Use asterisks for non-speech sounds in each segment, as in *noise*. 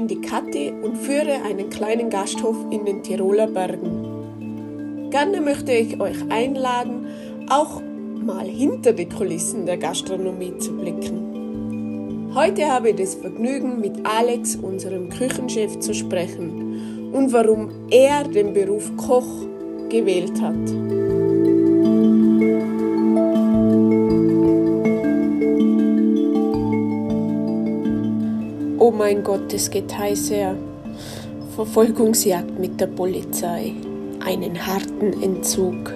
bin die Kathi und führe einen kleinen Gasthof in den Tiroler Bergen. Gerne möchte ich euch einladen, auch mal hinter die Kulissen der Gastronomie zu blicken. Heute habe ich das Vergnügen, mit Alex, unserem Küchenchef, zu sprechen und warum er den Beruf Koch gewählt hat. Oh mein Gott, es geht heiß her. Verfolgungsjagd mit der Polizei. Einen harten Entzug.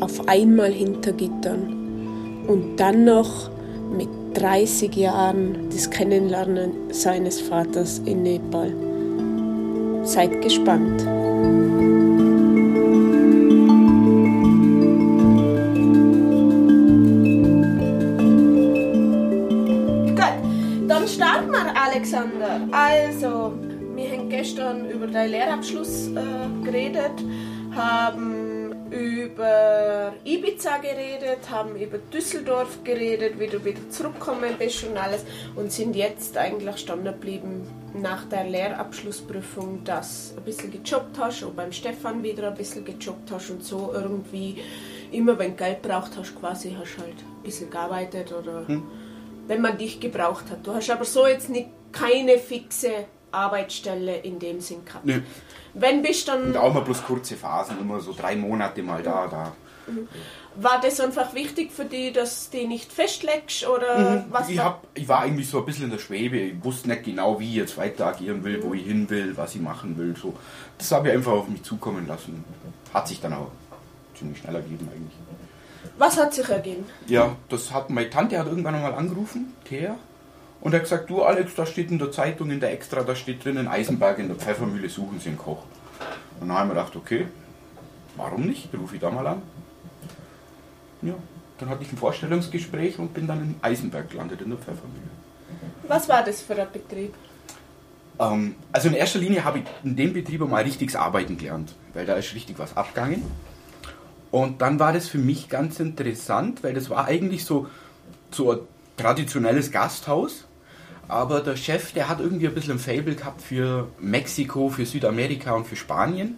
Auf einmal hinter Gittern. Und dann noch mit 30 Jahren das Kennenlernen seines Vaters in Nepal. Seid gespannt. Gestern über deinen Lehrabschluss äh, geredet, haben über Ibiza geredet, haben über Düsseldorf geredet, wie du wieder zurückgekommen bist und alles und sind jetzt eigentlich standen geblieben nach der Lehrabschlussprüfung, dass du ein bisschen gejobbt hast und beim Stefan wieder ein bisschen gejobbt hast und so irgendwie immer wenn du Geld braucht hast, quasi hast halt ein bisschen gearbeitet oder hm. wenn man dich gebraucht hat. Du hast aber so jetzt nicht keine fixe Arbeitsstelle in dem Sinn gehabt. Nee. Wenn bist dann. Und auch mal bloß kurze Phasen, immer so drei Monate mal da, da. Mhm. War das einfach wichtig für dich, dass du die nicht festlegst oder mhm. was? Ich, hab, ich war eigentlich so ein bisschen in der Schwebe. Ich wusste nicht genau, wie ich jetzt weiter agieren will, mhm. wo ich hin will, was ich machen will. So. Das habe ich einfach auf mich zukommen lassen. Hat sich dann auch ziemlich schnell ergeben eigentlich. Was hat sich ergeben? Ja, das hat meine Tante hat irgendwann einmal angerufen, Thea und er hat gesagt, du Alex, da steht in der Zeitung, in der Extra, da steht drin, in Eisenberg in der Pfeffermühle suchen sie einen Koch. Und dann haben wir gedacht, okay, warum nicht? Rufe ich da mal an. Ja, dann hatte ich ein Vorstellungsgespräch und bin dann in Eisenberg gelandet, in der Pfeffermühle. Was war das für ein Betrieb? Ähm, also in erster Linie habe ich in dem Betrieb mal richtiges Arbeiten gelernt, weil da ist richtig was abgegangen. Und dann war das für mich ganz interessant, weil das war eigentlich so, so ein traditionelles Gasthaus aber der Chef, der hat irgendwie ein bisschen ein Fable gehabt für Mexiko, für Südamerika und für Spanien.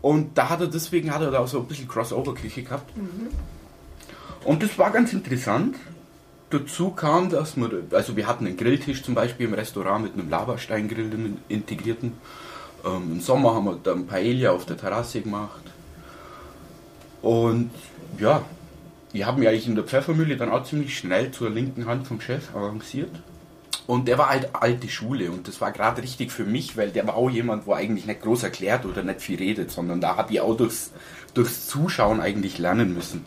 Und da hat er deswegen hat er da auch so ein bisschen Crossover-Küche gehabt. Mhm. Und das war ganz interessant. Dazu kam, dass wir, also wir hatten einen Grilltisch zum Beispiel im Restaurant mit einem Lavasteingrill integrierten. Ähm, Im Sommer haben wir dann Paella auf der Terrasse gemacht. Und ja, ich habe mich eigentlich in der Pfeffermühle dann auch ziemlich schnell zur linken Hand vom Chef arrangiert. Und der war halt alte Schule und das war gerade richtig für mich, weil der war auch jemand, wo eigentlich nicht groß erklärt oder nicht viel redet, sondern da habe ich auch durchs, durchs Zuschauen eigentlich lernen müssen.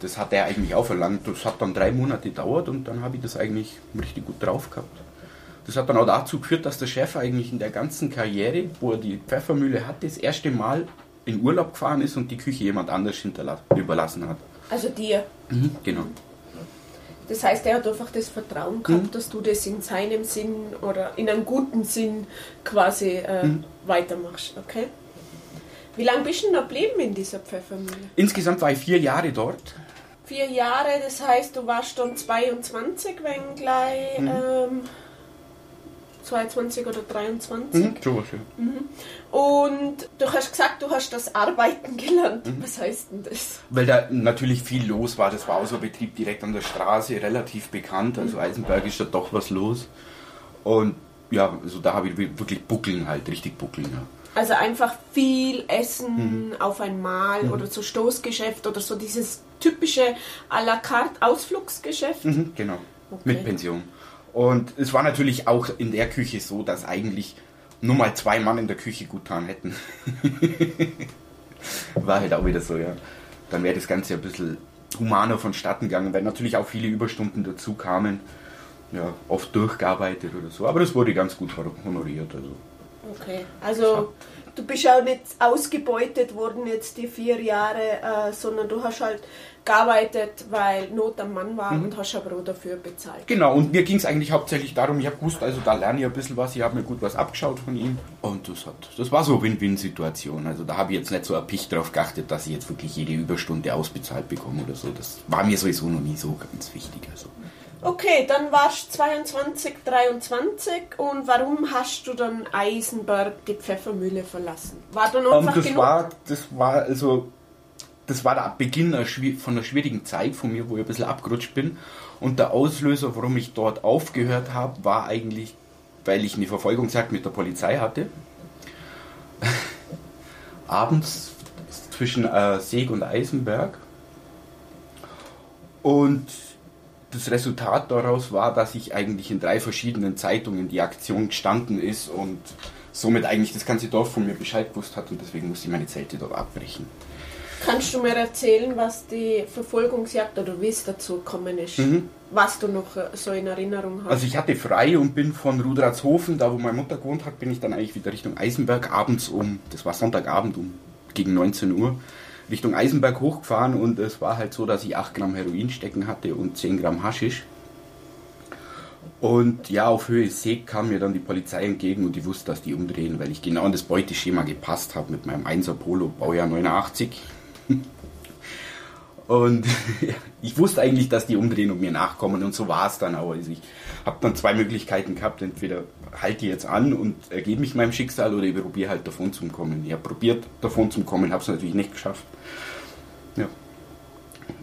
Das hat er eigentlich auch verlangt. Das hat dann drei Monate gedauert und dann habe ich das eigentlich richtig gut drauf gehabt. Das hat dann auch dazu geführt, dass der Chef eigentlich in der ganzen Karriere, wo er die Pfeffermühle hatte, das erste Mal in Urlaub gefahren ist und die Küche jemand anders überlassen hat. Also dir? Mhm, genau. Das heißt, er hat einfach das Vertrauen gehabt, mhm. dass du das in seinem Sinn oder in einem guten Sinn quasi äh, mhm. weitermachst. Okay? Wie lange bist du denn da geblieben in dieser Pfeffermühle? Insgesamt war ich vier Jahre dort. Vier Jahre, das heißt, du warst dann 22, wenn gleich. Mhm. Ähm, 22 oder 23. Mhm, ja. Mhm. Und du hast gesagt, du hast das Arbeiten *laughs* gelernt. Mhm. Was heißt denn das? Weil da natürlich viel los war. Das war auch so ein Betrieb direkt an der Straße, relativ bekannt. Also mhm. Eisenberg ist da doch was los. Und ja, also da habe ich wirklich Buckeln halt, richtig Buckeln, ja. Also einfach viel Essen mhm. auf einmal mhm. oder so Stoßgeschäft oder so dieses typische à la carte Ausflugsgeschäft. Mhm, genau, okay. mit Pension. Und es war natürlich auch in der Küche so, dass eigentlich nur mal zwei Mann in der Küche gut getan hätten. *laughs* war halt auch wieder so, ja. Dann wäre das Ganze ein bisschen humaner vonstatten gegangen, weil natürlich auch viele Überstunden dazu kamen. Ja, oft durchgearbeitet oder so. Aber das wurde ganz gut honoriert. Also. Okay, also du bist auch nicht ausgebeutet worden jetzt die vier Jahre, äh, sondern du hast halt gearbeitet, weil Not am Mann war mhm. und hast aber auch dafür bezahlt. Genau, und mir ging es eigentlich hauptsächlich darum, ich habe gewusst, also da lerne ich ein bisschen was, ich habe mir gut was abgeschaut von ihm und das hat, das war so eine Win-Win-Situation. Also da habe ich jetzt nicht so erpicht darauf geachtet, dass ich jetzt wirklich jede Überstunde ausbezahlt bekomme oder so. Das war mir sowieso noch nie so ganz wichtig. Also Okay, dann warst du 22, 23 und warum hast du dann Eisenberg die Pfeffermühle verlassen? War dann Ähm, einfach das genug? war, das war also, das war der Beginn von einer schwierigen Zeit von mir, wo ich ein bisschen abgerutscht bin. Und der Auslöser, warum ich dort aufgehört habe, war eigentlich, weil ich eine Verfolgungsjagd mit der Polizei hatte. *laughs* Abends zwischen äh, Seeg und Eisenberg. Und das Resultat daraus war, dass ich eigentlich in drei verschiedenen Zeitungen die Aktion gestanden ist und somit eigentlich das ganze Dorf von mir Bescheid gewusst hat und deswegen musste ich meine Zelte dort abbrechen. Kannst du mir erzählen, was die Verfolgungsjagd oder wie es dazu gekommen ist? Mhm. Was du noch äh, so in Erinnerung hast? Also ich hatte frei und bin von Rudratshofen, da wo meine Mutter gewohnt hat, bin ich dann eigentlich wieder Richtung Eisenberg abends um, das war Sonntagabend um gegen 19 Uhr, Richtung Eisenberg hochgefahren und es war halt so, dass ich 8 Gramm Heroin stecken hatte und 10 Gramm Haschisch. Und ja, auf Höhe Seeg kam mir dann die Polizei entgegen und die wusste, dass die umdrehen, weil ich genau in das Beuteschema gepasst habe mit meinem 1er Polo, Baujahr 89. Und *laughs* ich wusste eigentlich, dass die umdrehen und mir nachkommen und so war es dann auch. Also ich habe dann zwei Möglichkeiten gehabt, entweder halte ich jetzt an und ergebe mich meinem Schicksal oder ich probiere halt davon zu kommen. Ich habe probiert davon zu kommen, habe es natürlich nicht geschafft. Ja.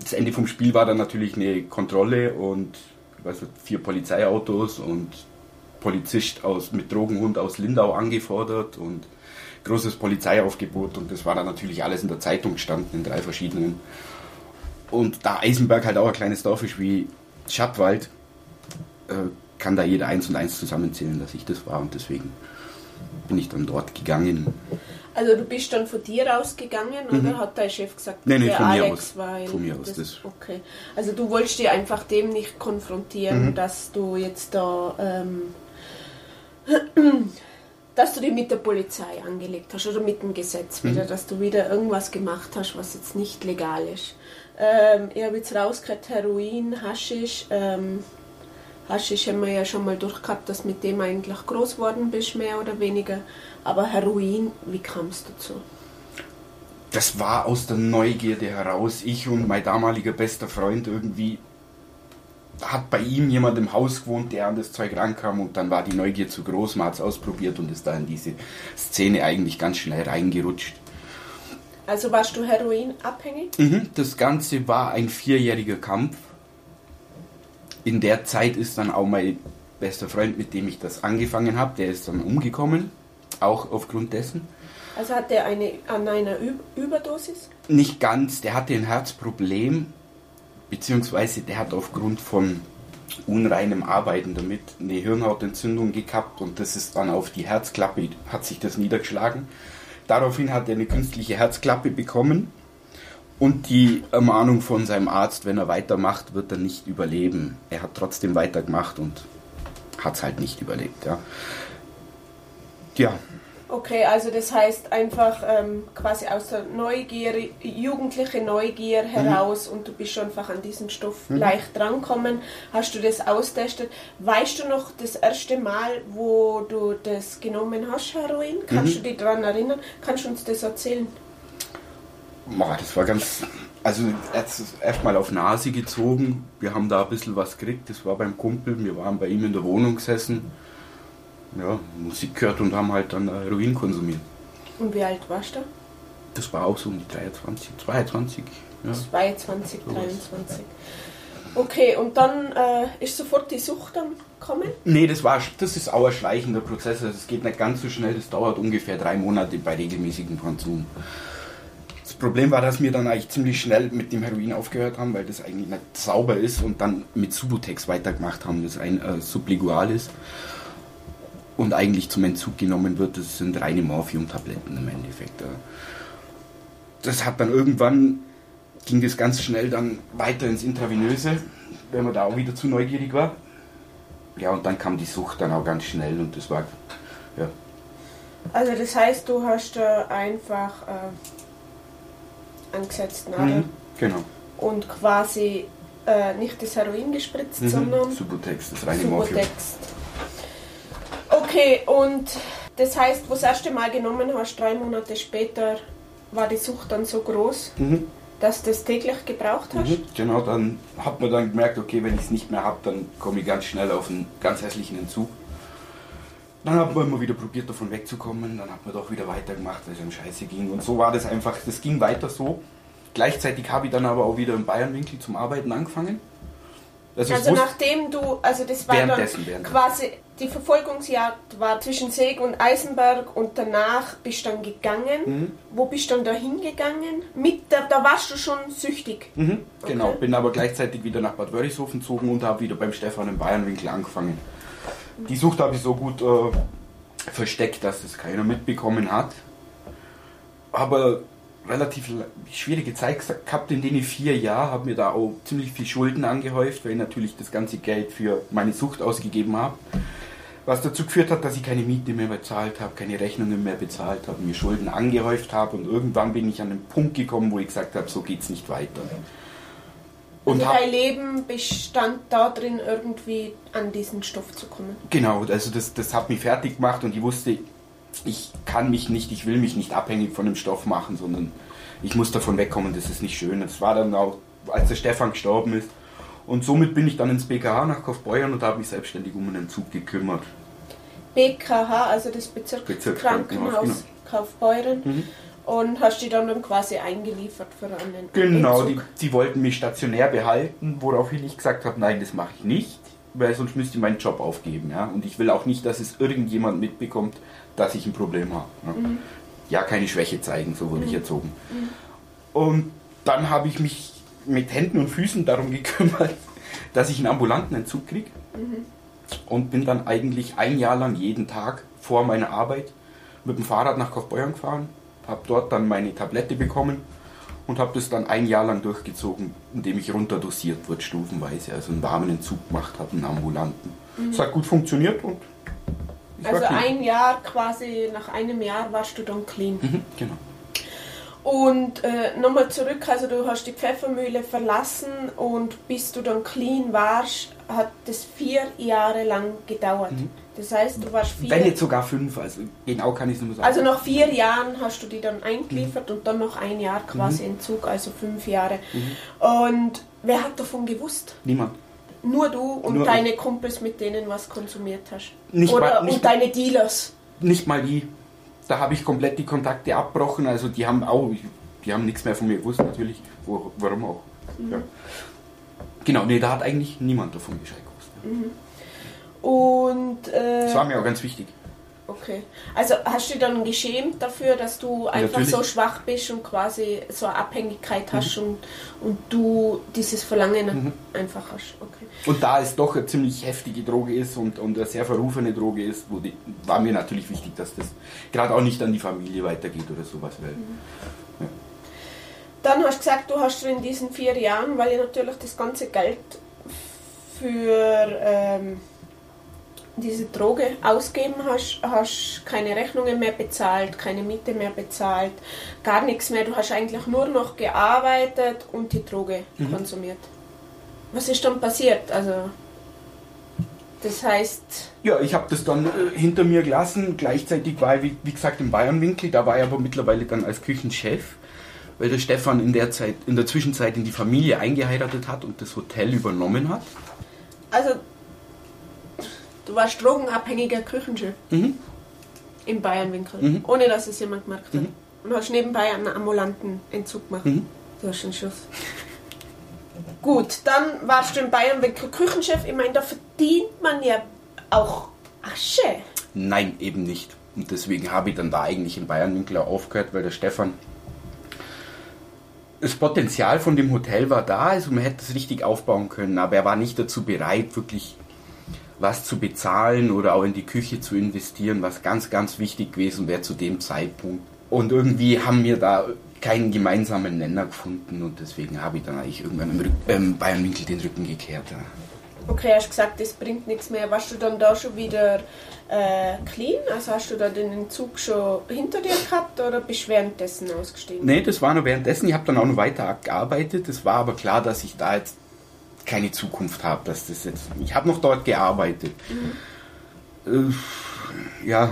Das Ende vom Spiel war dann natürlich eine Kontrolle und weiß nicht, vier Polizeiautos und Polizist aus, mit Drogenhund aus Lindau angefordert und großes Polizeiaufgebot und das war dann natürlich alles in der Zeitung gestanden, in drei verschiedenen. Und da Eisenberg halt auch ein kleines Dorf ist wie Schattwald, äh, kann da jeder eins und eins zusammenzählen, dass ich das war und deswegen bin ich dann dort gegangen. also du bist dann von dir ausgegangen oder hat dein Chef gesagt, Mhm. Nee, nee, der von mir Alex, aus. weil Von mir aus, das- Okay. Also du wolltest dich einfach dem nicht konfrontieren, Mhm. dass du jetzt da ähm, *clears throat* dass du dich mit der Polizei angelegt hast oder mit dem Gesetz wieder, Mhm. dass du wieder irgendwas gemacht hast, was jetzt nicht legal ist. Ähm, ich habe jetzt rausgehört, Heroin, Haschisch. Ähm, Haschisch haben wir ja schon mal durchgehabt, dass mit dem eigentlich groß geworden bist, mehr oder weniger. Aber Heroin, wie kam es dazu? Das war aus der Neugierde heraus. Ich und mein damaliger bester Freund irgendwie hat bei ihm jemand im Haus gewohnt, der an das Zeug rankam und dann war die Neugier zu groß, man hat es ausprobiert und ist da in diese Szene eigentlich ganz schnell reingerutscht. Also warst du heroinabhängig? Mhm, das Ganze war ein vierjähriger Kampf. In der Zeit ist dann auch mein bester Freund, mit dem ich das angefangen habe, der ist dann umgekommen, auch aufgrund dessen. Also hat er eine, an einer Ü Überdosis? Nicht ganz, der hatte ein Herzproblem, beziehungsweise der hat aufgrund von unreinem Arbeiten damit eine Hirnhautentzündung gekappt und das ist dann auf die Herzklappe, hat sich das niedergeschlagen. Daraufhin hat er eine künstliche Herzklappe bekommen und die Ermahnung von seinem Arzt, wenn er weitermacht, wird er nicht überleben. Er hat trotzdem weitergemacht und hat es halt nicht überlebt. Ja. ja, Okay, also das heißt einfach ähm, quasi aus der Neugier, jugendliche Neugier heraus und du bist einfach an diesen Stoff leicht drankommen, hast du das austestet. Weißt du noch das erste Mal, wo du das genommen hast, Heroin? Kannst du dich daran erinnern? Kannst du uns das erzählen? Boah, das war ganz. Also erstmal auf Nase gezogen. Wir haben da ein bisschen was gekriegt. Das war beim Kumpel. Wir waren bei ihm in der Wohnung gesessen. Ja, Musik gehört und haben halt dann Heroin konsumiert. Und wie alt warst du? Das war auch so um die 23, 22. Ja. 22, Sowas. 23. Okay, und dann äh, ist sofort die Sucht dann gekommen? Nee, das, war, das ist auch ein schleichender Prozess. Also es geht nicht ganz so schnell. Das dauert ungefähr drei Monate bei regelmäßigem Konsum. Das Problem war, dass wir dann eigentlich ziemlich schnell mit dem Heroin aufgehört haben, weil das eigentlich nicht sauber ist und dann mit Subutex weitergemacht haben, das ein äh, Sublingual ist und eigentlich zum Entzug genommen wird. Das sind reine Morphiumtabletten im Endeffekt. Das hat dann irgendwann, ging das ganz schnell dann weiter ins Intravenöse, wenn man da auch wieder zu neugierig war. Ja, und dann kam die Sucht dann auch ganz schnell und das war, ja, Also das heißt, du hast äh, einfach äh, angesetzt Nadel Mhm, genau. und quasi äh, nicht das Heroin gespritzt, Mhm. sondern Subutex, das reine Morphium. Okay, und das heißt, wo du das erste Mal genommen hast, drei Monate später, war die Sucht dann so groß, Mhm. Dass du das täglich gebraucht hast? Mhm, genau, dann hat man dann gemerkt, okay, wenn ich es nicht mehr habe, dann komme ich ganz schnell auf einen ganz hässlichen Entzug. Dann hat man immer wieder probiert, davon wegzukommen. Dann hat man doch wieder weitergemacht, weil es einem scheiße ging. Und so war das einfach, das ging weiter so. Gleichzeitig habe ich dann aber auch wieder im Bayernwinkel zum Arbeiten angefangen. Also, also nachdem du, also das war dann quasi, die Verfolgungsjagd war zwischen Seeg und Eisenberg und danach bist du dann gegangen. Mhm. Wo bist du dann da hingegangen? Mit der, da warst du schon süchtig. Mhm, genau, bin aber gleichzeitig wieder nach Bad Wörishofen gezogen und habe wieder beim Stefan im Bayernwinkel angefangen. Die Sucht habe ich so gut äh, versteckt, dass das keiner mitbekommen hat. Aber relativ schwierige Zeit gehabt in den vier Jahren, habe mir da auch ziemlich viel Schulden angehäuft, weil ich natürlich das ganze Geld für meine Sucht ausgegeben habe. Was dazu geführt hat, dass ich keine Miete mehr bezahlt habe, keine Rechnungen mehr bezahlt habe, mir Schulden angehäuft habe und irgendwann bin ich an den Punkt gekommen, wo ich gesagt habe, so geht es nicht weiter. Und also dein Leben bestand darin, irgendwie an diesen Stoff zu kommen. Genau, also das, das hat mich fertig gemacht und ich wusste, ich kann mich nicht, ich will mich nicht abhängig von dem Stoff machen, sondern ich muss davon wegkommen, das ist nicht schön. Das war dann auch, als der Stefan gestorben ist. Und somit bin ich dann ins BKH nach Kaufbeuern und habe mich selbstständig um einen Zug gekümmert. BKH, also das Bezirkskrankenhaus Bezirk genau. Kaufbeuren. Mhm. Und hast die dann, dann quasi eingeliefert für einen Genau, die, die, wollten mich stationär behalten, woraufhin ich gesagt habe, nein, das mache ich nicht, weil sonst müsste ich meinen Job aufgeben. Ja? Und ich will auch nicht, dass es irgendjemand mitbekommt, dass ich ein Problem habe. Ja, mhm. ja keine Schwäche zeigen, so wurde mhm. ich erzogen. Mhm. Und dann habe ich mich mit Händen und Füßen darum gekümmert, *laughs* dass ich einen ambulanten Entzug kriege. Mhm. Und bin dann eigentlich ein Jahr lang jeden Tag vor meiner Arbeit mit dem Fahrrad nach Kaufbeuern gefahren, habe dort dann meine Tablette bekommen und habe das dann ein Jahr lang durchgezogen, indem ich runterdosiert wurde, stufenweise. Also einen warmen Entzug gemacht habe, einen ambulanten. Es mhm. hat gut funktioniert und also ein Jahr quasi, nach einem Jahr warst du dann clean. Mhm, genau. Und äh, nochmal zurück, also du hast die Pfeffermühle verlassen und bis du dann clean warst, hat das vier Jahre lang gedauert. Mhm. Das heißt, du warst vier... Wenn nicht sogar fünf, also genau kann ich es nur sagen. Also nach vier Jahren hast du die dann eingeliefert mhm. und dann noch ein Jahr quasi mhm. Entzug, also fünf Jahre. Mhm. Und wer hat davon gewusst? Niemand. Nur du und Nur deine ich. Kumpels, mit denen was konsumiert hast. Nicht Oder mal, nicht und deine Dealers. Nicht mal die. Da habe ich komplett die Kontakte abbrochen. Also die haben auch, die haben nichts mehr von mir gewusst natürlich. Wo, warum auch. Mhm. Ja. Genau, nee, da hat eigentlich niemand davon Bescheid gewusst. Mhm. Und äh, das war mir auch ganz wichtig. Okay. Also hast du dich dann geschämt dafür, dass du einfach Natürlich. so schwach bist und quasi so eine Abhängigkeit hast mhm. und, und du dieses Verlangen mhm. einfach hast? Okay. Und da es doch eine ziemlich heftige Droge ist und, und eine sehr verrufene Droge ist, die, war mir natürlich wichtig, dass das gerade auch nicht an die Familie weitergeht oder sowas. Weil, mhm. ja. Dann hast du gesagt, du hast in diesen vier Jahren, weil ihr natürlich das ganze Geld für... Ähm, diese Droge ausgeben hast, hast keine Rechnungen mehr bezahlt, keine Miete mehr bezahlt, gar nichts mehr. Du hast eigentlich nur noch gearbeitet und die Droge mhm. konsumiert. Was ist dann passiert? Also das heißt. Ja, ich habe das dann äh, hinter mir gelassen. Gleichzeitig war ich, wie, wie, gesagt, im Bayernwinkel. Da war ich aber mittlerweile dann als Küchenchef, weil der Stefan in der Zeit, in der Zwischenzeit in die Familie eingeheiratet hat und das Hotel übernommen hat. Also Du warst drogenabhängiger Küchenchef. Mhm. Im Bayernwinkel. Mhm. Ohne dass es jemand gemerkt hat. Mhm. Und hast nebenbei einen ambulanten Entzug gemacht. Mhm. Du hast einen Schuss. Gut, dann warst du im Bayernwinkel Küchenchef. Ich meine, da verdient man ja auch Asche. Nein, eben nicht. Und deswegen habe ich dann da eigentlich im Bayernwinkel aufgehört, weil der Stefan das Potenzial von dem Hotel war da, also man hätte es richtig aufbauen können, aber er war nicht dazu bereit, wirklich was zu bezahlen oder auch in die Küche zu investieren, was ganz, ganz wichtig gewesen wäre zu dem Zeitpunkt. Und irgendwie haben wir da keinen gemeinsamen Nenner gefunden und deswegen habe ich dann eigentlich irgendwann im Rück ähm, Bayern Winkel den Rücken gekehrt. Ja. Okay, hast gesagt, das bringt nichts mehr. Warst du dann da schon wieder äh, clean? Also hast du da den Entzug schon hinter dir gehabt oder bist du währenddessen ausgestiegen? Nee, das war noch währenddessen. Ich habe dann auch noch weiter gearbeitet. Es war aber klar, dass ich da jetzt keine Zukunft habe. Dass das jetzt, ich habe noch dort gearbeitet. Mhm. Äh, ja,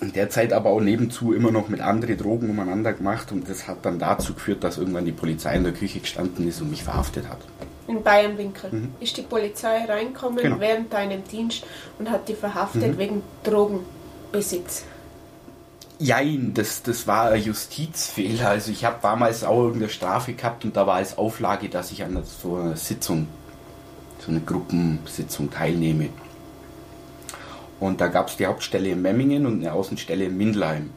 in der Zeit aber auch nebenzu immer noch mit anderen Drogen umeinander gemacht und das hat dann dazu geführt, dass irgendwann die Polizei in der Küche gestanden ist und mich verhaftet hat. In Bayernwinkel mhm. ist die Polizei reinkommen genau. während deinem Dienst und hat dich verhaftet mhm. wegen Drogenbesitz. Jein, das, das war ein Justizfehler. Also ich habe damals auch irgendeine Strafe gehabt und da war als Auflage, dass ich an so einer Sitzung, so eine Gruppensitzung teilnehme. Und da gab es die Hauptstelle in Memmingen und eine Außenstelle in Mindelheim.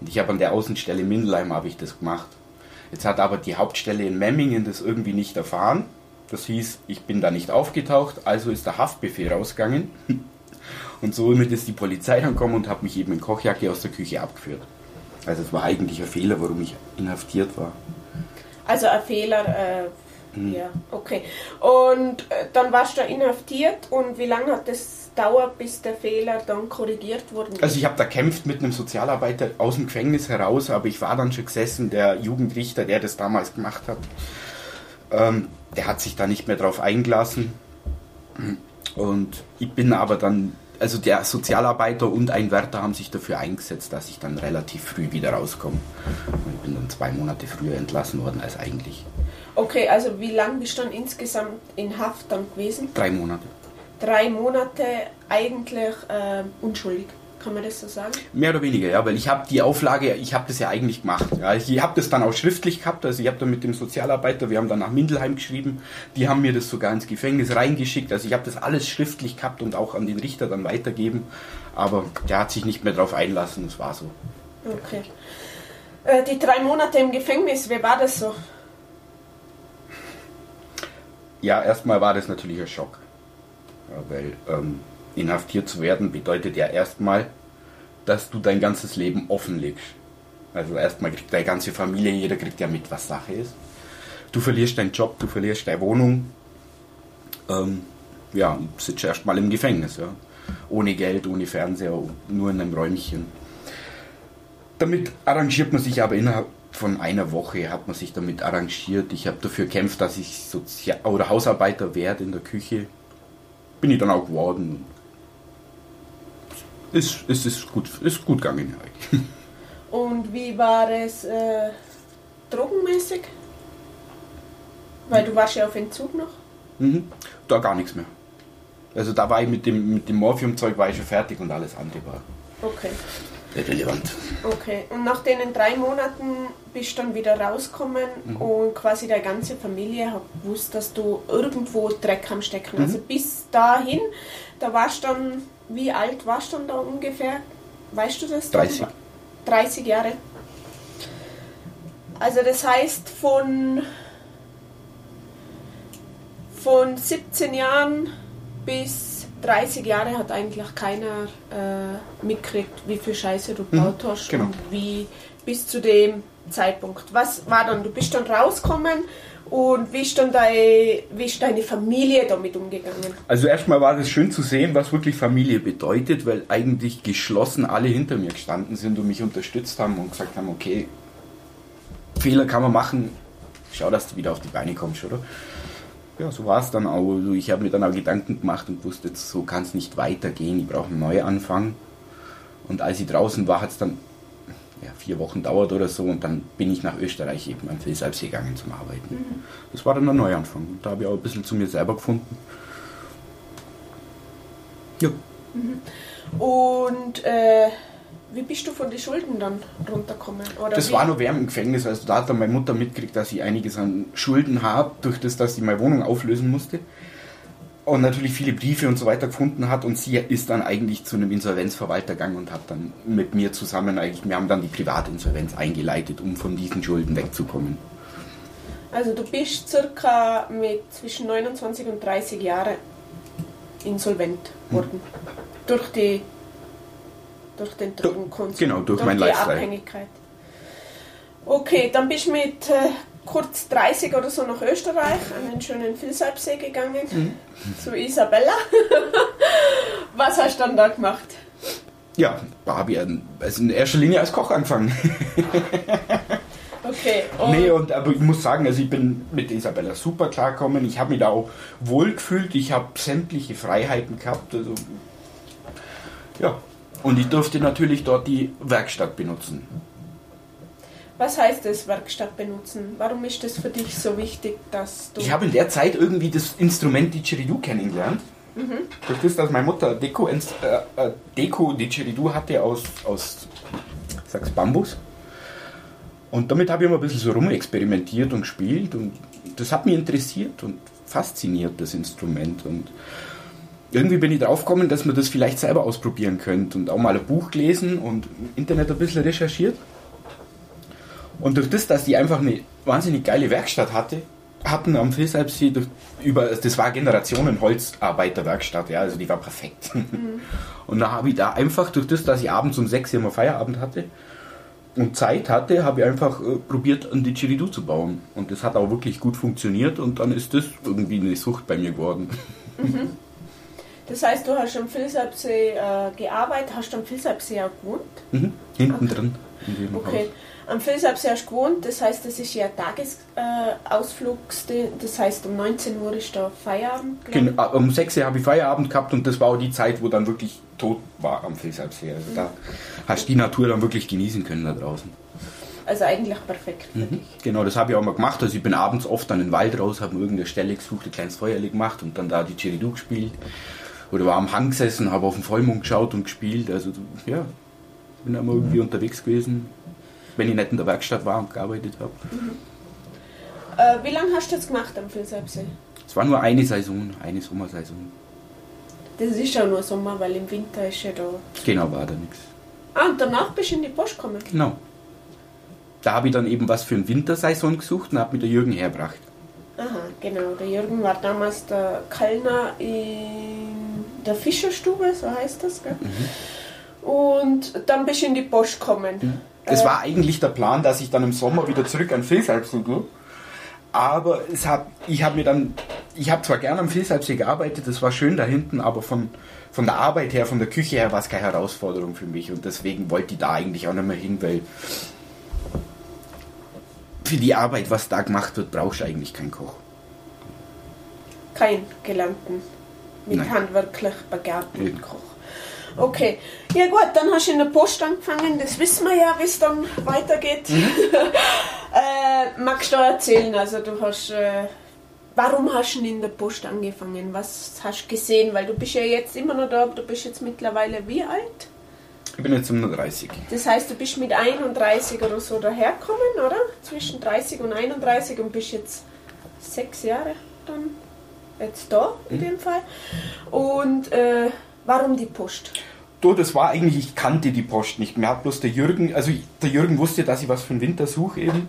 Und ich habe an der Außenstelle in Mindelheim habe ich das gemacht. Jetzt hat aber die Hauptstelle in Memmingen das irgendwie nicht erfahren. Das hieß, ich bin da nicht aufgetaucht, also ist der Haftbefehl rausgegangen. *laughs* Und somit ist die Polizei dann gekommen und hat mich eben in Kochjacke aus der Küche abgeführt. Also es war eigentlich ein Fehler, warum ich inhaftiert war. Also ein Fehler, äh, hm. ja, okay. Und äh, dann warst du inhaftiert und wie lange hat das dauert, bis der Fehler dann korrigiert wurde? Also ich habe da kämpft mit einem Sozialarbeiter aus dem Gefängnis heraus, aber ich war dann schon gesessen, der Jugendrichter, der das damals gemacht hat, ähm, der hat sich da nicht mehr drauf eingelassen. Und ich bin aber dann also der Sozialarbeiter und ein Wärter haben sich dafür eingesetzt, dass ich dann relativ früh wieder rauskomme. Ich bin dann zwei Monate früher entlassen worden als eigentlich. Okay, also wie lange bist du dann insgesamt in Haft dann gewesen? Drei Monate. Drei Monate eigentlich äh, unschuldig. Kann man das so sagen? Mehr oder weniger, ja, weil ich habe die Auflage, ich habe das ja eigentlich gemacht. Ja. Ich habe das dann auch schriftlich gehabt, also ich habe da mit dem Sozialarbeiter, wir haben dann nach Mindelheim geschrieben, die haben mir das sogar ins Gefängnis reingeschickt, also ich habe das alles schriftlich gehabt und auch an den Richter dann weitergeben, aber der hat sich nicht mehr darauf einlassen, das war so. Okay. Äh, die drei Monate im Gefängnis, wie war das so? Ja, erstmal war das natürlich ein Schock, ja, weil ähm, inhaftiert zu werden bedeutet ja erstmal, dass du dein ganzes Leben offenlegst. Also erstmal kriegt deine ganze Familie, jeder kriegt ja mit, was Sache ist. Du verlierst deinen Job, du verlierst deine Wohnung. Ähm, ja, sitzt erstmal im Gefängnis, ja. Ohne Geld, ohne Fernseher, nur in einem Räumchen. Damit arrangiert man sich aber innerhalb von einer Woche hat man sich damit arrangiert. Ich habe dafür gekämpft, dass ich Sozial oder Hausarbeiter werde in der Küche. Bin ich dann auch geworden ist, ist, ist, gut, ist gut gegangen eigentlich. *laughs* Und wie war es äh, drogenmäßig? Weil du warst ja auf Entzug noch. Mhm. Da gar nichts mehr. Also da war ich mit dem, mit dem Morphiumzeug war ich schon fertig und alles andere war okay. irrelevant. Okay, und nach den drei Monaten bist du dann wieder rausgekommen mhm. und quasi deine ganze Familie hat gewusst, dass du irgendwo Dreck am Stecken. Mhm. Also bis dahin, da warst du dann wie alt warst du da ungefähr? Weißt du das? 30. 30 Jahre. Also das heißt von, von 17 Jahren bis 30 Jahre hat eigentlich keiner äh, mitgekriegt, wie viel Scheiße du mhm, gebaut mhm, hast genau. und wie bis zu dem Zeitpunkt. Was war dann? Du bist dann rausgekommen und wie ist, dann dein, wie ist deine Familie damit umgegangen? Also erstmal war es schön zu sehen, was wirklich Familie bedeutet, weil eigentlich geschlossen alle hinter mir gestanden sind und mich unterstützt haben und gesagt haben, okay, Fehler kann man machen, schau, dass du wieder auf die Beine kommst, oder? Ja, so war es dann auch. Also ich habe mir dann auch Gedanken gemacht und wusste, so kann es nicht weitergehen, ich brauche einen Neuanfang. Und als ich draußen war, hat es dann ja, vier Wochen dauert oder so und dann bin ich nach Österreich eben am Vilsalps gegangen zum Arbeiten. Mhm. Das war dann ein Neuanfang. Da habe ich auch ein bisschen zu mir selber gefunden. Ja. Mhm. Und äh, wie bist du von den Schulden dann runtergekommen? Oder das wie? war nur während im Gefängnis. Also da hat dann meine Mutter mitgekriegt, dass ich einiges an Schulden habe, durch das, dass ich meine Wohnung auflösen musste und natürlich viele Briefe und so weiter gefunden hat und sie ist dann eigentlich zu einem Insolvenzverwalter gegangen und hat dann mit mir zusammen eigentlich, wir haben dann die Privatinsolvenz eingeleitet, um von diesen Schulden wegzukommen. Also du bist circa mit zwischen 29 und 30 Jahren insolvent worden. Hm. Durch die durch den Drogenkonsum. Genau, durch, durch mein die Lifestyle. Abhängigkeit. Okay, dann bist du mit äh, kurz 30 oder so nach Österreich, an den schönen Vilsalpsee gegangen, mhm. zu Isabella. *laughs* Was hast du dann da gemacht? Ja, habe ich also in erster Linie als Koch angefangen. *laughs* okay. Und nee, und, aber ich muss sagen, also ich bin mit Isabella super klargekommen. Ich habe mich da auch wohl gefühlt. Ich habe sämtliche Freiheiten gehabt. Also, ja, Und ich durfte natürlich dort die Werkstatt benutzen. Was heißt das, Werkstatt benutzen? Warum ist das für dich so wichtig, dass du... Ich habe in der Zeit irgendwie das Instrument Didgeridoo kennengelernt. Mhm. Durch das, dass meine Mutter Deko, äh, äh, Deko Didgeridoo hatte aus, aus sag's Bambus. Und damit habe ich immer ein bisschen so rumexperimentiert und gespielt und das hat mich interessiert und fasziniert, das Instrument. Und irgendwie bin ich drauf gekommen, dass man das vielleicht selber ausprobieren könnte und auch mal ein Buch gelesen und im Internet ein bisschen recherchiert. Und durch das, dass die einfach eine wahnsinnig geile Werkstatt hatte, hatten am Vilsalpsee über, das war Generationen Holzarbeiterwerkstatt, ja, also die war perfekt. Mhm. *laughs* Und da habe ich da einfach, durch das, dass ich abends um 6 Uhr immer Feierabend hatte und Zeit hatte, habe ich einfach äh, probiert, ein Didgeridoo zu bauen. Und das hat auch wirklich gut funktioniert und dann ist das irgendwie eine Sucht bei mir geworden. Mhm. *laughs* Das heißt, du hast am Vilsalpsee äh, gearbeitet, hast du am Vilsalpsee auch gewohnt? Mhm. Hinten okay. drin. okay. Haus. Am Vilsabs erst gewohnt, das heißt, das ist ja Tagesausflug, äh, das heißt, um 19 Uhr ist da Feierabend. Genau, um 6 Uhr habe ich Feierabend gehabt und das war auch die Zeit, wo dann wirklich tot war am Vilsabsee. Also mhm. da hast du die Natur dann wirklich genießen können da draußen. Also eigentlich perfekt. Mhm. Genau, das habe ich auch mal gemacht. Also ich bin abends oft an den Wald raus, habe mir irgendeine Stelle gesucht, ein kleines Feuerle gemacht und dann da die Cheridou gespielt. Oder war am Hang gesessen, habe auf den Vollmond geschaut und gespielt. Also ja, bin immer irgendwie mhm. unterwegs gewesen wenn ich nicht in der Werkstatt war und gearbeitet habe. Mhm. Äh, wie lange hast du das gemacht am Vilsalpsee? Es war nur eine Saison, eine Sommersaison. Das ist ja nur Sommer, weil im Winter ist ja da. Genau, war da nichts. Ah, und danach bist du in die Post gekommen? Genau. Da habe ich dann eben was für eine Wintersaison gesucht und habe mir der Jürgen hergebracht. Aha, genau. Der Jürgen war damals der Kellner in der Fischerstube, so heißt das, gell? Mhm. Und dann bist du in die Post gekommen. Mhm. Das äh. war eigentlich der Plan, dass ich dann im Sommer wieder zurück an Vilsalpsee gehe. Aber es hat, ich habe mir dann, ich habe zwar gerne am Vilsalpsee gearbeitet, das war schön da hinten, aber von, von der Arbeit her, von der Küche her war es keine Herausforderung für mich und deswegen wollte ich da eigentlich auch nicht mehr hin, weil für die Arbeit, was da gemacht wird, brauchst du eigentlich keinen Koch. Kein gelernten, mit Nein. handwerklich begabten Koch. Okay. Ja gut, dann hast du in der Post angefangen, das wissen wir ja, wie es dann weitergeht. Mhm. *laughs* äh, magst du erzählen, also du hast, äh, warum hast du in der Post angefangen? Was hast du gesehen? Weil du bist ja jetzt immer noch da, du bist jetzt mittlerweile wie alt? Ich bin jetzt 37. Das heißt, du bist mit 31 oder so dahergekommen, oder? Zwischen 30 und 31 und bist jetzt sechs Jahre dann jetzt da in dem Fall. Und äh, Warum die Post? Du, das war eigentlich, ich kannte die Post nicht. Mir hat bloß der Jürgen, also der Jürgen wusste, dass ich was für den Winter suche eben.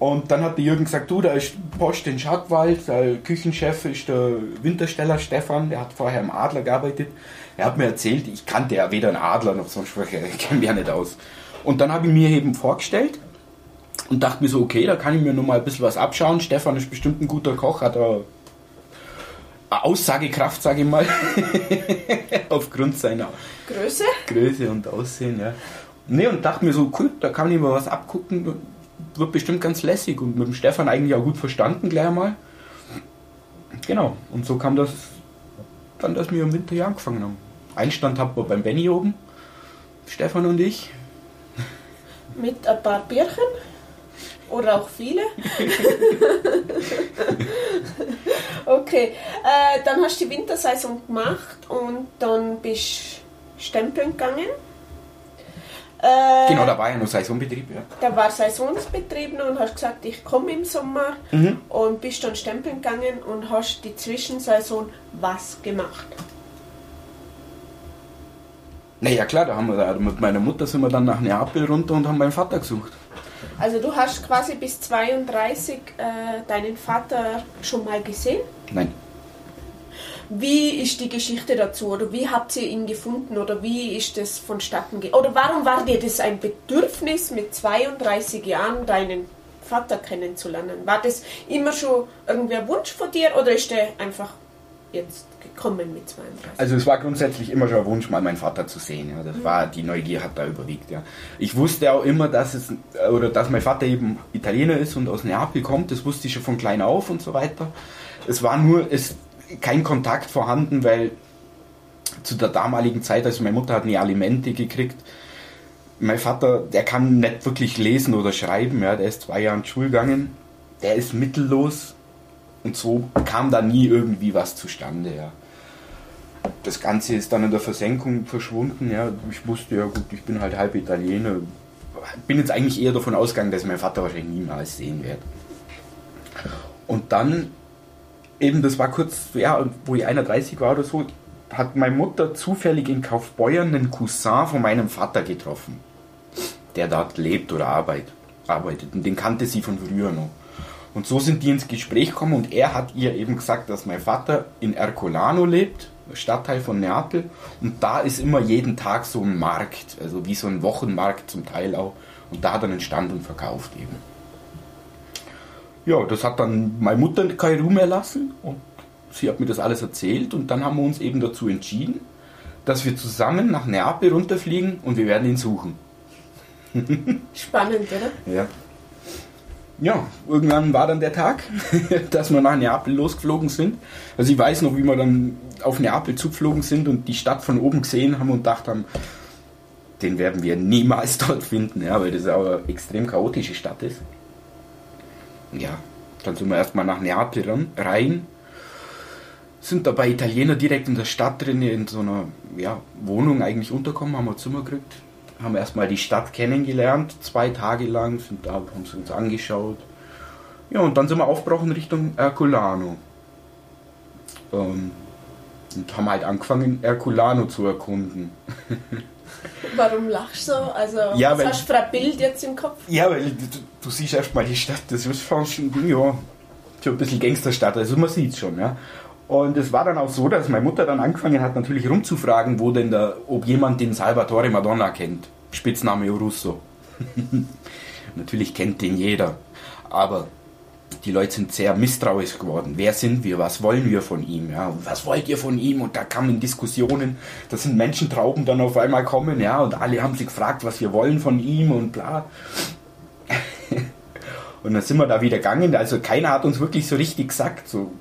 Und dann hat der Jürgen gesagt, du, da ist Post in Schackwald, der Küchenchef ist der Wintersteller Stefan, der hat vorher im Adler gearbeitet. Er hat mir erzählt, ich kannte ja weder einen Adler noch sonst was, *laughs* ich kenne mich ja nicht aus. Und dann habe ich mir eben vorgestellt und dachte mir so, okay, da kann ich mir noch mal ein bisschen was abschauen. Stefan ist bestimmt ein guter Koch, hat er Aussagekraft, sage ich mal, *laughs* aufgrund seiner Größe? Größe und Aussehen, ja. Ne, und dachte mir so, cool, da kann ich mir was abgucken, wird bestimmt ganz lässig und mit dem Stefan eigentlich auch gut verstanden gleich mal. Genau, und so kam das dann, dass wir im Winter hier angefangen haben. Einstand hatten wir beim Benny oben, Stefan und ich. Mit ein paar Bierchen? Oder auch viele? *laughs* okay, äh, dann hast du die Wintersaison gemacht und dann bist du stempeln gegangen. Äh, genau, da war ja noch Saisonbetrieb. Ja. Da war Saisonsbetrieb und hast gesagt, ich komme im Sommer mhm. und bist dann stempeln gegangen und hast die Zwischensaison was gemacht? Naja klar, da haben wir mit meiner Mutter sind wir dann nach Neapel runter und haben meinen Vater gesucht. Also du hast quasi bis 32 äh, deinen Vater schon mal gesehen? Nein. Wie ist die Geschichte dazu? Oder wie habt ihr ihn gefunden? Oder wie ist das vonstatten gegangen? Oder warum war dir das ein Bedürfnis, mit 32 Jahren deinen Vater kennenzulernen? War das immer schon irgendwie ein Wunsch von dir oder ist der einfach jetzt gekommen mit 32? Also es war grundsätzlich immer schon ein Wunsch, mal meinen Vater zu sehen. Ja. Das mhm. war, die Neugier hat da überwiegt. Ja. Ich wusste auch immer, dass es oder dass mein Vater eben Italiener ist und aus Neapel kommt. Das wusste ich schon von klein auf und so weiter. Es war nur es, kein Kontakt vorhanden, weil zu der damaligen Zeit, also meine Mutter hat nie Alimente gekriegt. Mein Vater, der kann nicht wirklich lesen oder schreiben, ja, der ist zwei Jahre in Schule gegangen, der ist mittellos und so kam da nie irgendwie was zustande, ja. Das Ganze ist dann in der Versenkung verschwunden, ja. Ich wusste ja gut, ich bin halt halb Italiener. Bin jetzt eigentlich eher davon ausgegangen, dass meinen Vater wahrscheinlich niemals sehen werde. Und dann, eben, das war kurz, ja, wo ich 31 war oder so, hat meine Mutter zufällig in Kaufbeuern einen Cousin von meinem Vater getroffen, der dort lebt oder arbeitet. arbeitet. Und den kannte sie von früher noch. Und so sind die ins Gespräch gekommen und er hat ihr eben gesagt, dass mein Vater in Ercolano lebt, Stadtteil von Neapel, und da ist immer jeden Tag so ein Markt, also wie so ein Wochenmarkt zum Teil auch. Und da hat er einen Stand und verkauft eben. Ja, das hat dann meine Mutter keine Ruhe mehr lassen und sie hat mir das alles erzählt und dann haben wir uns eben dazu entschieden, dass wir zusammen nach Neapel runterfliegen und wir werden ihn suchen. *laughs* Spannend, oder? Ja. Ja, irgendwann war dann der Tag, *laughs* dass wir nach Neapel losgeflogen sind. Also ich weiß noch, wie wir dann auf Neapel zugeflogen sind und die Stadt von oben gesehen haben und gedacht haben, den werden wir niemals *laughs* dort finden, ja, weil das eine extrem chaotische Stadt ist. Ja, dann sind wir erstmal nach Neapel rein, sind da bei Italiener direkt in der Stadt drin, in so einer ja, Wohnung eigentlich unterkommen, haben wir Zimmer gekriegt, haben erstmal die Stadt kennengelernt, zwei Tage lang, sind da, haben sie uns angeschaut. Ja, und dann sind wir aufgebrochen Richtung Erculano. Ähm, und haben halt angefangen, Erculano zu erkunden. *laughs* Warum lachst du so? Also, Ja, weil- hast du für ein Bild jetzt im Kopf? Ja, weil du, du siehst erstmal die Stadt, das ist schon, ja, schon ein bisschen Gangsterstadt, also man sieht schon, ja. Und es war dann auch so, dass meine Mutter dann angefangen hat, natürlich rumzufragen, wo denn der, ob jemand den Salvatore Madonna kennt. Spitzname Russo. *laughs* natürlich kennt den jeder. Aber die Leute sind sehr misstrauisch geworden. Wer sind wir? Was wollen wir von ihm? Ja, was wollt ihr von ihm? Und da kamen Diskussionen. Da sind Menschentrauben dann auf einmal kommen, ja, und alle haben sich gefragt, was wir wollen von ihm und bla. *laughs* Und dann sind wir da wieder gegangen. Also keiner hat uns wirklich so richtig gesagt, so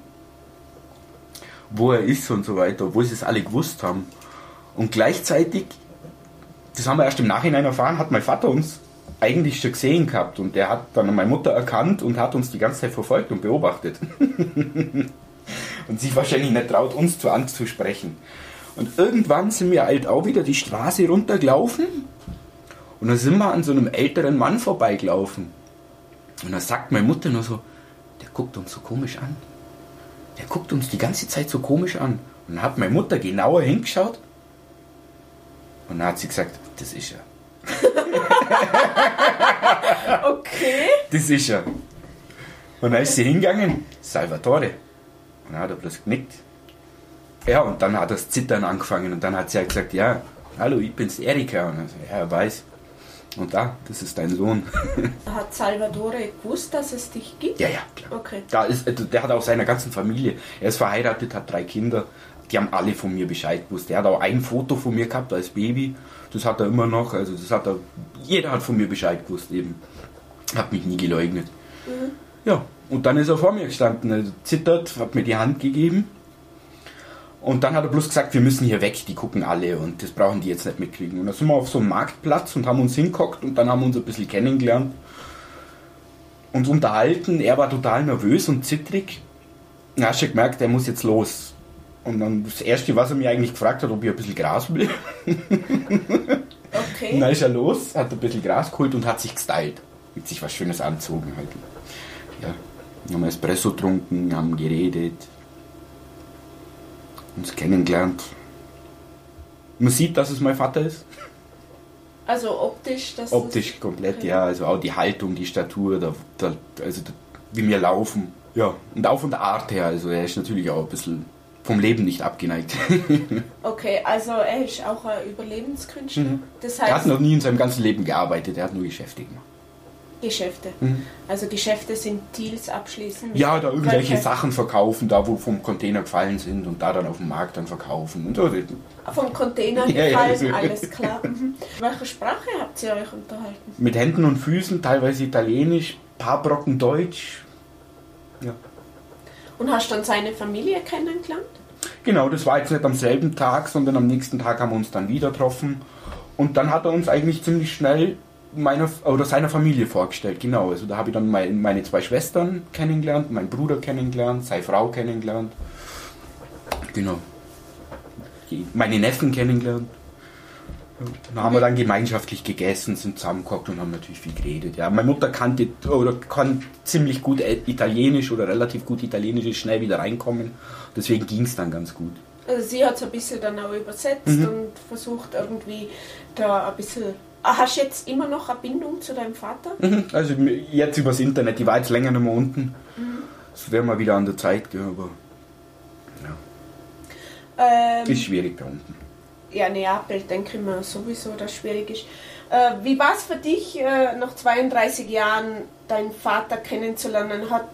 wo er ist und so weiter, obwohl sie es alle gewusst haben. Und gleichzeitig, das haben wir erst im Nachhinein erfahren, hat mein Vater uns eigentlich schon gesehen gehabt und der hat dann meine Mutter erkannt und hat uns die ganze Zeit verfolgt und beobachtet. *laughs* und sich wahrscheinlich nicht traut, uns zu anzusprechen. Und irgendwann sind wir halt auch wieder die Straße runtergelaufen und dann sind wir an so einem älteren Mann vorbeigelaufen. Und dann sagt meine Mutter nur so, der guckt uns so komisch an. Der guckt uns die ganze Zeit so komisch an. Und dann hat meine Mutter genauer hingeschaut und dann hat sie gesagt, das ist er. *laughs* Okay. Das ist er. Und dann ist sie hingegangen, Salvatore. Und dann hat er bloß genickt. Ja, und dann hat das Zittern angefangen und dann hat sie halt gesagt, ja, hallo, ich bin's Erika. Und er so, ja, er weiß. Und da, das ist dein Sohn. *laughs* Hat Salvatore gewusst, dass es dich gibt? ja, ja, klar. Okay. Da ist, also der hat auch seiner ganzen Familie. Er ist verheiratet, hat drei Kinder. Die haben alle von mir Bescheid gewusst. Er hat auch ein Foto von mir gehabt als Baby. Das hat er immer noch. Also das hat er. Jeder hat von mir Bescheid gewusst eben. Hat mich nie geleugnet. Ja, und dann ist er vor mir gestanden, er zittert, hat mir die Hand gegeben. Und dann hat er bloß gesagt, wir müssen hier weg, die gucken alle und das brauchen die jetzt nicht mitkriegen. Und dann sind wir auf so einem Marktplatz und haben uns hingehockt und dann haben wir uns ein bisschen kennengelernt. Uns unterhalten, er war total nervös und zittrig. Na, hast schon gemerkt, er muss jetzt los. Und dann das Erste, was er mir eigentlich gefragt hat, ob ich ein bisschen Gras will. Okay. *laughs* Und dann ist er los, hat ein bisschen Gras geholt und hat sich gestylt. Mit sich was Schönes anzogen halt. Ja. Wir haben Espresso getrunken, haben geredet. Uns kennengelernt. Man sieht, dass es mein Vater ist. Also optisch, das Optisch komplett, ja. Also auch die Haltung, die Statur, der, der, also der, wie wir laufen. Ja. Und auch von der Art her. Also er ist natürlich auch ein bisschen vom Leben nicht abgeneigt. *laughs* Okay, also er ist auch ein Überlebenskünstler. Mhm. Das er hat heißt noch nie in seinem ganzen Leben gearbeitet, er hat nur Geschäfte gemacht. Geschäfte. Mhm. Also Geschäfte sind Deals abschließen. Ja, da irgendwelche Welche? Sachen verkaufen, da wo vom Container gefallen sind und da dann auf dem Markt dann verkaufen und so. Vom Container Ja, ja, gefallen, also- alles klar. Mhm. Welche Sprache habt ihr euch unterhalten? Mit Händen und Füßen, teilweise Italienisch, paar Brocken Deutsch. Ja. Und hast dann seine Familie kennengelernt? Genau, das war jetzt nicht am selben Tag, sondern am nächsten Tag haben wir uns dann wieder getroffen. Und dann hat er uns eigentlich ziemlich schnell meiner oder seiner Familie vorgestellt. Genau, also da habe ich dann meine, meine zwei Schwestern kennengelernt, meinen Bruder kennengelernt, seine Frau kennengelernt. Genau. Meine Neffen kennengelernt. Dann haben wir dann gemeinschaftlich gegessen, sind zusammengekocht und haben natürlich viel geredet. Ja, meine Mutter kannte oder kann ziemlich gut Italienisch oder relativ gut Italienisch schnell wieder reinkommen. Deswegen ging es dann ganz gut. Also sie hat es ein bisschen dann auch übersetzt mhm. und versucht irgendwie da ein bisschen. Ah, hast du jetzt immer noch eine Bindung zu deinem Vater? Mhm. Also jetzt übers Internet, die war jetzt länger nicht mehr unten. Mhm. Das wäre mal wieder an der Zeit, aber ja. Ähm, ist schwierig da unten ja, Neapel, denke ich mir sowieso, dass schwierig ist. Äh, wie war es für dich, äh, nach 32 Jahren deinen Vater kennenzulernen? Hat,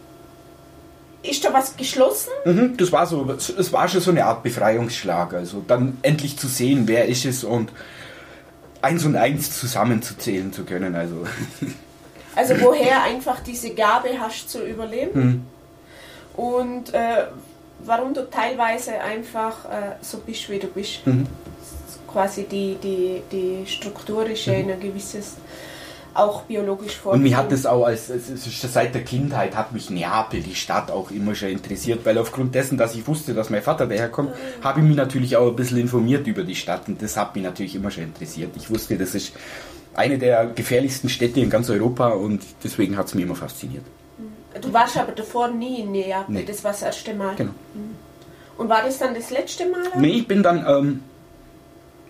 ist da was geschlossen? Mhm, das war so, es war schon so eine Art Befreiungsschlag. Also dann endlich zu sehen, wer ist es und eins und eins zusammenzuzählen zu können. Also, *laughs* also woher einfach diese Gabe hast zu überleben mhm. und äh, warum du teilweise einfach äh, so bist, wie du bist. Mhm quasi die, die, die Struktur ist ja in ein gewisses auch biologisch vor. Und mich hat das auch als, als, seit der Kindheit hat mich Neapel, die Stadt, auch immer schon interessiert, weil aufgrund dessen, dass ich wusste, dass mein Vater daherkommt, mhm. habe ich mich natürlich auch ein bisschen informiert über die Stadt und das hat mich natürlich immer schon interessiert. Ich wusste, das ist eine der gefährlichsten Städte in ganz Europa und deswegen hat es mich immer fasziniert. Mhm. Du warst aber davor nie in Neapel, nee. das war das erste Mal. Genau. Mhm. Und war das dann das letzte Mal? Nee, ich bin dann ähm,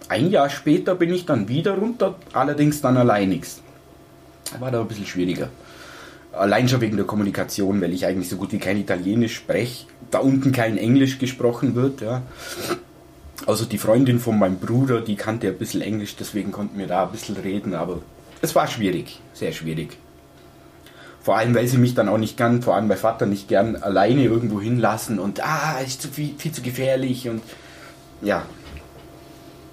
ein Jahr später bin ich dann wieder runter, allerdings dann alleinig. War da ein bisschen schwieriger. Allein schon wegen der Kommunikation, weil ich eigentlich so gut wie kein Italienisch spreche, da unten kein Englisch gesprochen wird. Ja. Also die Freundin von meinem Bruder, die kannte ein bisschen Englisch, deswegen konnten wir da ein bisschen reden, aber es war schwierig, sehr schwierig. Vor allem, weil sie mich dann auch nicht gern, vor allem mein Vater nicht gern alleine irgendwo hinlassen und ah, ist zu viel, viel zu gefährlich und ja,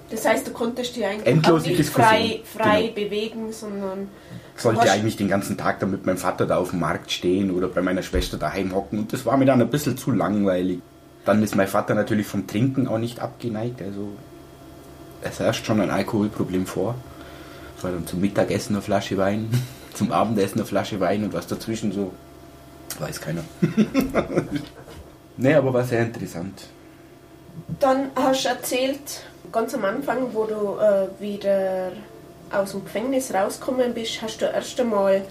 das heißt, du konntest dich eigentlich auch nicht frei, frei genau. bewegen, sondern. Ich sollte eigentlich den ganzen Tag da mit meinem Vater da auf dem Markt stehen oder bei meiner Schwester daheim hocken und das war mir dann ein bisschen zu langweilig. Dann ist mein Vater natürlich vom Trinken auch nicht abgeneigt, also es herrscht schon ein Alkoholproblem vor. Es war dann zum Mittagessen eine Flasche Wein, *laughs* zum Abendessen eine Flasche Wein und was dazwischen so, weiß keiner. *laughs* nee, aber war sehr interessant. Dann hast du erzählt, ganz am Anfang, wo du äh, wieder aus dem Gefängnis rausgekommen bist, hast du erst einmal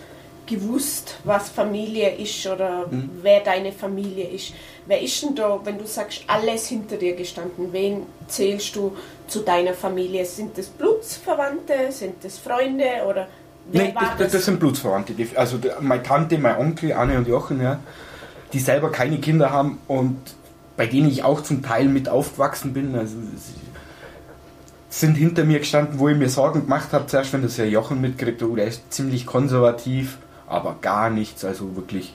gewusst, was Familie ist oder mhm. wer deine Familie ist. Wer ist denn da, wenn du sagst, alles hinter dir gestanden? Wen zählst du zu deiner Familie? Sind das Blutsverwandte? Sind das Freunde? Oder wer nee, war das, das? sind Blutsverwandte. Also meine Tante, mein Onkel, Anne und Jochen, ja, die selber keine Kinder haben und bei denen ich auch zum Teil mit aufgewachsen bin. Also sind hinter mir gestanden, wo ich mir Sorgen gemacht habe, zuerst wenn das ja Jochen mitkriegt, oh, der ist ziemlich konservativ, aber gar nichts, also wirklich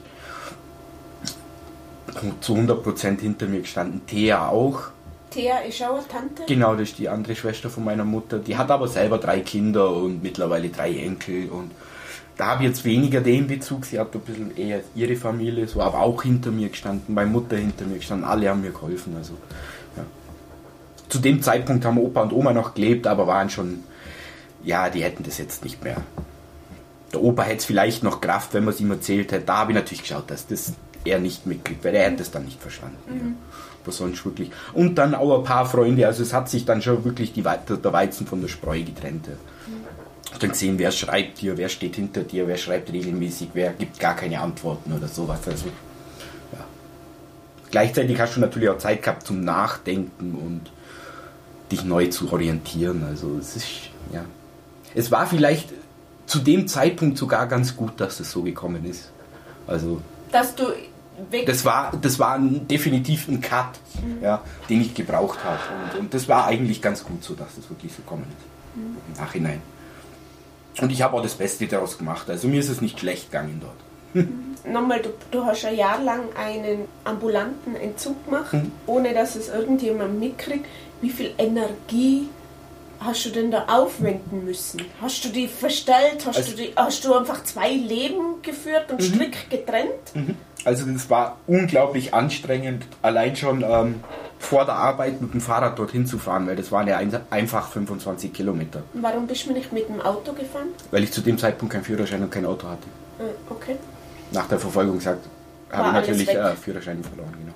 zu 100% hinter mir gestanden. Thea auch. Thea ist auch eine Tante? Genau, das ist die andere Schwester von meiner Mutter. Die hat aber selber drei Kinder und mittlerweile drei Enkel und da habe ich jetzt weniger den Bezug. Sie hat ein bisschen eher ihre Familie, so, aber auch hinter mir gestanden, meine Mutter hinter mir gestanden, alle haben mir geholfen. Also zu dem Zeitpunkt haben Opa und Oma noch gelebt, aber waren schon, ja, die hätten das jetzt nicht mehr. Der Opa hätte es vielleicht noch Kraft, wenn man es ihm erzählt hätte. Da habe ich natürlich geschaut, dass das er nicht mitkriegt, weil er hätte es dann nicht verstanden. Mhm. Ja. Aber sonst wirklich. Und dann auch ein paar Freunde, also es hat sich dann schon wirklich die, der Weizen von der Spreu getrennt. Ja. Mhm. Dann gesehen, wer schreibt dir, wer steht hinter dir, wer schreibt regelmäßig, wer gibt gar keine Antworten oder sowas. Also, ja. Gleichzeitig hast du natürlich auch Zeit gehabt zum Nachdenken und dich neu zu orientieren. Also es ist, ja. Es war vielleicht zu dem Zeitpunkt sogar ganz gut, dass es so gekommen ist. Also. Dass du weg. Das war, das war ein, definitiv ein Cut, mhm. ja, den ich gebraucht habe. Und, und, das war eigentlich ganz gut so, dass es wirklich so gekommen ist. Mhm. Im Nachhinein. Und ich habe auch das Beste daraus gemacht. Also mir ist es nicht schlecht gegangen dort. Mhm. Nochmal, du, du, hast ein Jahr lang einen ambulanten Entzug gemacht, mhm. ohne dass es irgendjemand mitkriegt wie viel Energie hast du denn da aufwenden müssen? Hast du die verstellt? Hast, Also- du, die, hast du einfach zwei Leben geführt und strikt getrennt? Also das war unglaublich anstrengend, allein schon ähm, vor der Arbeit mit dem Fahrrad dorthin zu fahren, weil das waren ja ein, einfach 25 Kilometer, Warum bist du nicht mit dem Auto gefahren? weil ich zu dem Zeitpunkt keinen Führerschein und kein Auto hatte. Äh, Okay. Nach der Verfolgung sagt, habe ich natürlich äh, Führerschein verloren, genau.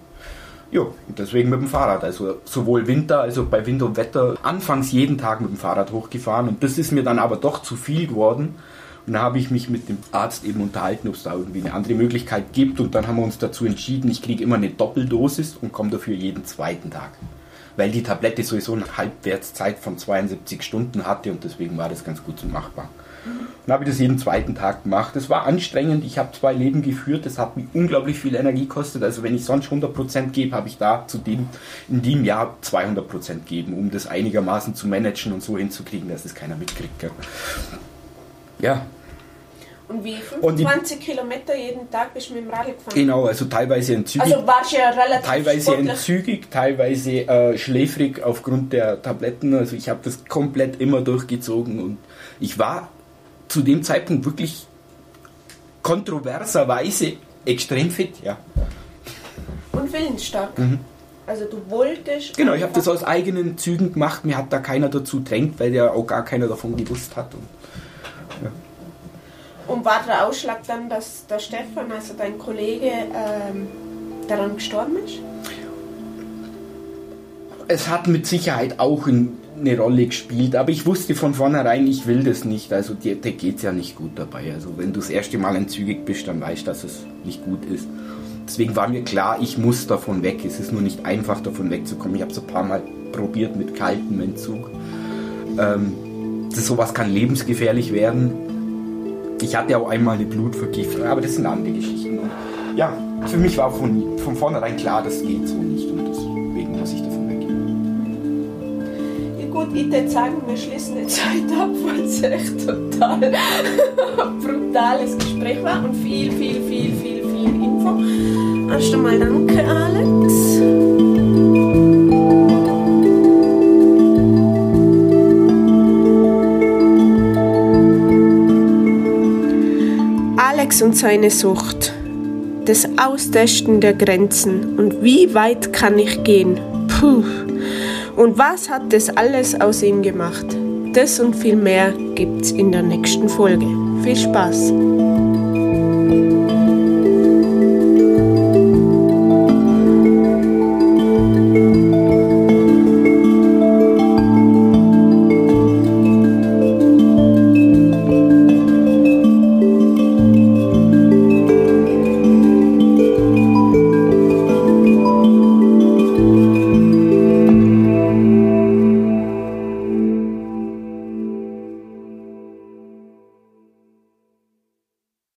Jo, und deswegen mit dem Fahrrad. Also sowohl Winter, also bei Wind und Wetter, anfangs jeden Tag mit dem Fahrrad hochgefahren und das ist mir dann aber doch zu viel geworden. Und da habe ich mich mit dem Arzt eben unterhalten, ob es da irgendwie eine andere Möglichkeit gibt. Und dann haben wir uns dazu entschieden, ich kriege immer eine Doppeldosis und komme dafür jeden zweiten Tag. Weil die Tablette sowieso eine Halbwertszeit von 72 Stunden hatte und deswegen war das ganz gut so machbar. Dann habe ich das jeden zweiten Tag gemacht. Es war anstrengend. Ich habe zwei Leben geführt. Das hat mir unglaublich viel Energie gekostet. Also wenn ich sonst 100% gebe, habe ich da zu dem, in dem Jahr 200% geben, um das einigermaßen zu managen und so hinzukriegen, dass es keiner mitkriegt. Gell? Ja, Und wie Und die- 25 Kilometer jeden Tag bist du mit dem Rad gefahren? genau. Also teilweise entzügig, Also warst du ja relativ teilweise sportlich. entzügig, teilweise äh, schläfrig aufgrund der Tabletten. Also ich habe das komplett immer durchgezogen und ich war zu dem Zeitpunkt wirklich kontroverserweise extrem fit, ja. Und willensstark. Also du wolltest... Mhm. Genau, ich habe das aus eigenen Zügen gemacht. Mir hat da keiner dazu drängt, weil ja auch gar keiner davon gewusst hat. Und Und war der Ausschlag dann, dass der Stefan, also dein Kollege, ähm, daran gestorben ist? es hat mit Sicherheit auch ein, eine Rolle gespielt, aber ich wusste von vornherein, ich will das nicht. Also dir, dir geht es ja nicht gut dabei. Also wenn du das erste Mal entzügig bist, dann weißt du, dass es nicht gut ist. Deswegen war mir klar, ich muss davon weg. Es ist nur nicht einfach, davon wegzukommen. Ich habe es ein paar Mal probiert mit kaltem Entzug. Ähm, das, sowas kann lebensgefährlich werden. Ich hatte auch einmal eine Blutvergiftung, aber das sind andere Geschichten. Und ja, für mich war von, von vornherein klar, das geht so nicht und deswegen muss ich davon gut, ich würde sagen, wir schließen jetzt heute ab, *laughs* weil es echt total *laughs* brutales Gespräch war und viel, viel, viel, viel, viel Info. Erst einmal danke, Alex. Alex und seine Sucht. Das Austesten der Grenzen und wie weit kann ich gehen? Puh. Und was hat das alles aus ihm gemacht? Das und viel mehr gibt's in der nächsten Folge. Viel Spaß!